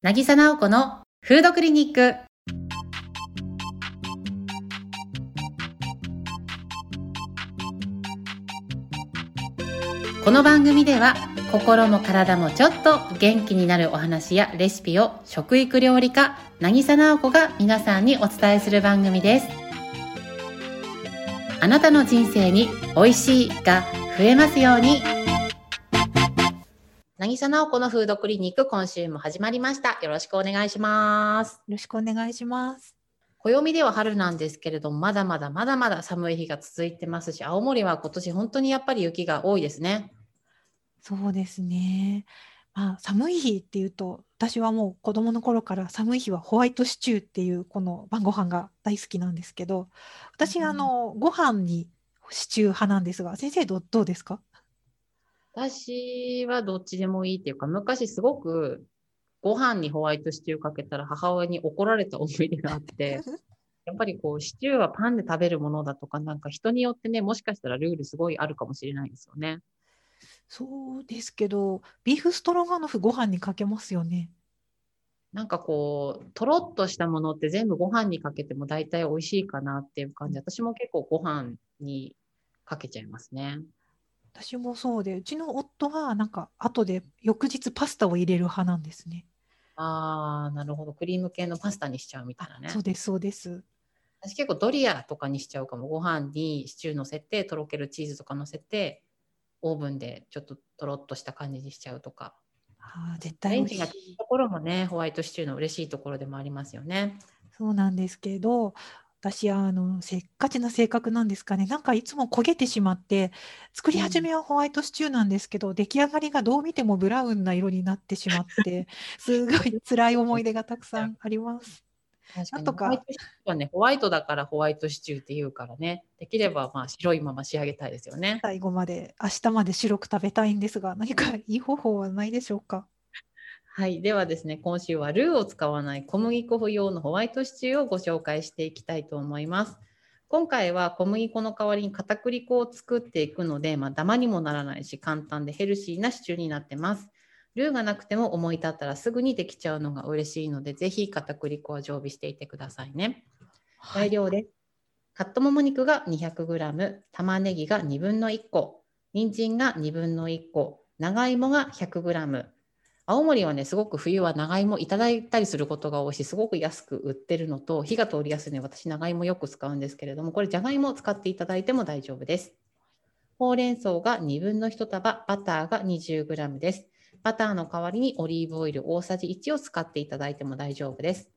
渚直子のフードクリニック。この番組では心も体もちょっと元気になるお話やレシピを食育料理家渚直子が皆さんにお伝えする番組ですあなたの人生に美味しいが増えますように渚直子のフードクリニック今週も始まりました。よろしくお願いします。よろしくお願いします。暦では春なんですけれどもまだまだまだまだ寒い日が続いてますし青森は今年本当にやっぱり雪が多いですね。そうですね。まあ、寒い日っていうと、私はもう子供の頃から寒い日はホワイトシチューっていうこの晩ご飯が大好きなんですけど、私、うんあの、ご飯にシチュー派なんですが、先生ど、どうですか？私はどっちでもいいっていうか、昔すごくご飯にホワイトシチューかけたら母親に怒られた思い出があって、やっぱりこうシチューはパンで食べるものだとか、なんか人によってね、もしかしたらルールすごいあるかもしれないですよね。そうですけど、ビーフストロガノフご飯にかけますよね。なんかこう、とろっとしたものって全部ご飯にかけても大体美味しいかなっていう感じ。私も結構ご飯にかけちゃいますね。私もそうで、うちの夫はなんか後で翌日パスタを入れる派なんですね。ああ、なるほど。クリーム系のパスタにしちゃうみたいなあ、ね。そうです、そうです。私結構ドリアとかにしちゃうかも。ご飯にシチュー乗せて、とろけるチーズとか乗せて、オーブンでちょっととろっとした感じにしちゃうとか。あー、絶アレンジが。効くところもね、ホワイトシチューの嬉しいところでもありますよね。そうなんですけど、私はあのせっかちな性格なんですかね。なんかいつも焦げてしまって、作り始めはホワイトシチューなんですけど、出来上がりがどう見てもブラウンな色になってしまって、すごい辛い思い出がたくさんあります。なんとかホワね、ホワイトだからホワイトシチューって言うからね、できればまあ白いまま仕上げたいですよね。最後まで、明日まで白く食べたいんですが、何かいい方法はないでしょうか。はい。ではですね、今週はルーを使わない小麦粉不要のホワイトシチューをご紹介していきたいと思います。今回は小麦粉の代わりに片栗粉を作っていくので、まあ、ダマにもならないし、簡単でヘルシーなシチューになってます。ルーがなくても思い立ったらすぐにできちゃうのが嬉しいので、ぜひ片栗粉は常備していてくださいね。材料です。カットもも肉が 200g、玉ねぎが2分の1個、人参が2分の1個、長芋が 100g。青森はね、すごく冬は長芋いただいたりすることが多いし、すごく安く売ってるのと、火が通りやすいので、私長芋よく使うんですけれども、これじゃがいもを使っていただいても大丈夫です。ほうれん草が2分の1束、バターが 20g です。バターの代わりにオリーブオイル大さじ1を使っていただいても大丈夫です。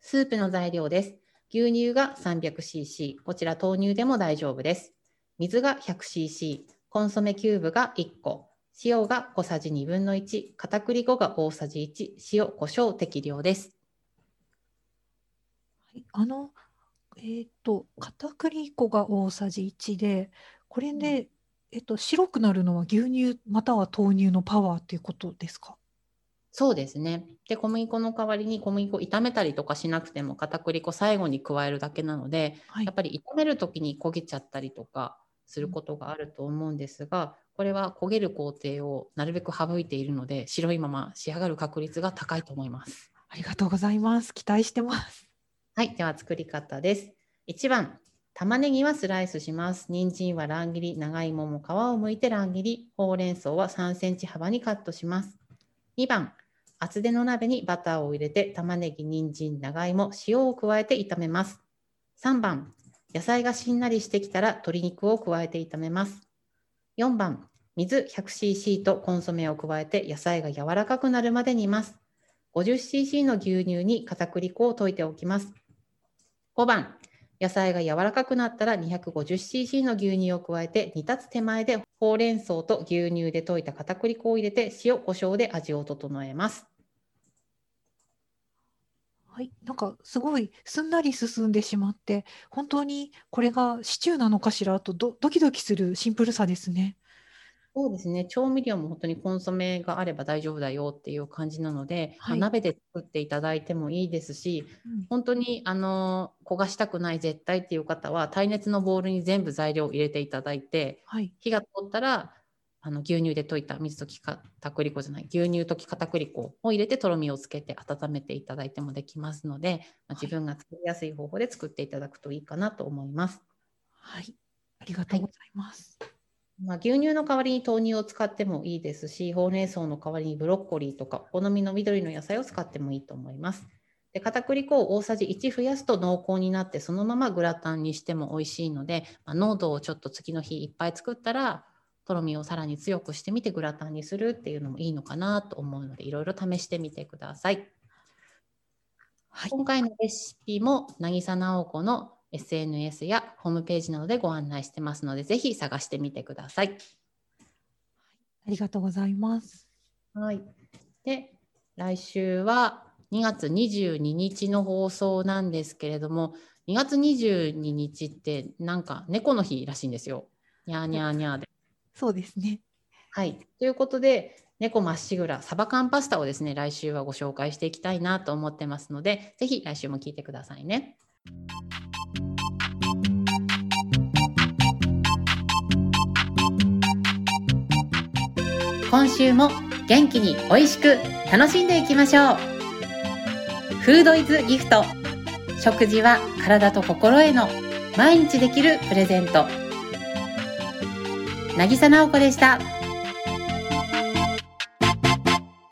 スープの材料です。牛乳が 300cc、こちら豆乳でも大丈夫です。水が 100cc、コンソメキューブが1個、塩が小さじ2分の1、片栗粉が大さじ1、塩、胡椒適量です。はいあの、えっと、片栗粉が大さじ1で、これで、えっと、白くなるのは牛乳または豆乳のパワーっていうことですか？そうですね。で、小麦粉の代わりに小麦粉炒めたりとかしなくても片栗粉最後に加えるだけなので、はいやっぱり炒める時に焦げちゃったりとかすることがあると思うんですが、これは焦げる工程をなるべく省いているので、白いまま仕上がる確率が高いと思います。ありがとうございます。期待してます。はい、では作り方です。1番、玉ねぎはスライスします。人参は乱切り、長芋も皮を剥いて乱切り、ほうれん草は3センチ幅にカットします。2番、厚手の鍋にバターを入れて玉ねぎ、人参、長芋、塩を加えて炒めます。3番、野菜がしんなりしてきたら鶏肉を加えて炒めます。4番、水 100cc とコンソメを加えて野菜が柔らかくなるまで煮ます。50cc の牛乳に片栗粉を溶いておきます。5番、野菜が柔らかくなったら 250cc の牛乳を加えて煮立つ手前でほうれん草と牛乳で溶いた片栗粉を入れて塩、胡椒で味を整えます。はい、なんかすごいすんなり進んでしまって、本当にこれがシチューなのかしらとド、ドキドキするシンプルさですね。そうですね。調味料も本当にコンソメがあれば大丈夫だよっていう感じなので、まあはい鍋で作っていただいてもいいですし、うん本当にあの焦がしたくない絶対っていう方は耐熱のボウルに全部材料を入れていただいて、はい、火が通ったらあの牛乳で溶いた水溶き片栗粉じゃない牛乳溶き片栗粉を入れてとろみをつけて温めていただいてもできますので、まあ、自分が作りやすい方法で作っていただくといいかなと思います。はい、ありがとうございます。はいまあ、牛乳の代わりに豆乳を使ってもいいですし、ほうれん草の代わりにブロッコリーとか、お好みの緑の野菜を使ってもいいと思います。で片栗粉を大さじ1増やすと濃厚になってそのままグラタンにしても美味しいので、まあ、濃度をちょっと次の日いっぱい作ったらとろみをさらに強くしてみてグラタンにするっていうのもいいのかなと思うのでいろいろ試してみてください。はい、今回のレシピも渚直子の SNS やホームページなどでご案内してますのでぜひ探してみてください。ありがとうございます。はい。で、来週は2月22日の放送なんですけれども、2月22日ってなんか猫の日らしいんですよ。にゃーにゃーにゃーで。そうですね。はい。ということで、猫まっしぐらサバ缶パスタをですね、来週はご紹介していきたいなと思ってますので、ぜひ来週も聞いてくださいね。今週も元気に美味しく楽しんでいきましょう。フードイズギフト食事は体と心への毎日できるプレゼント渚直子でした。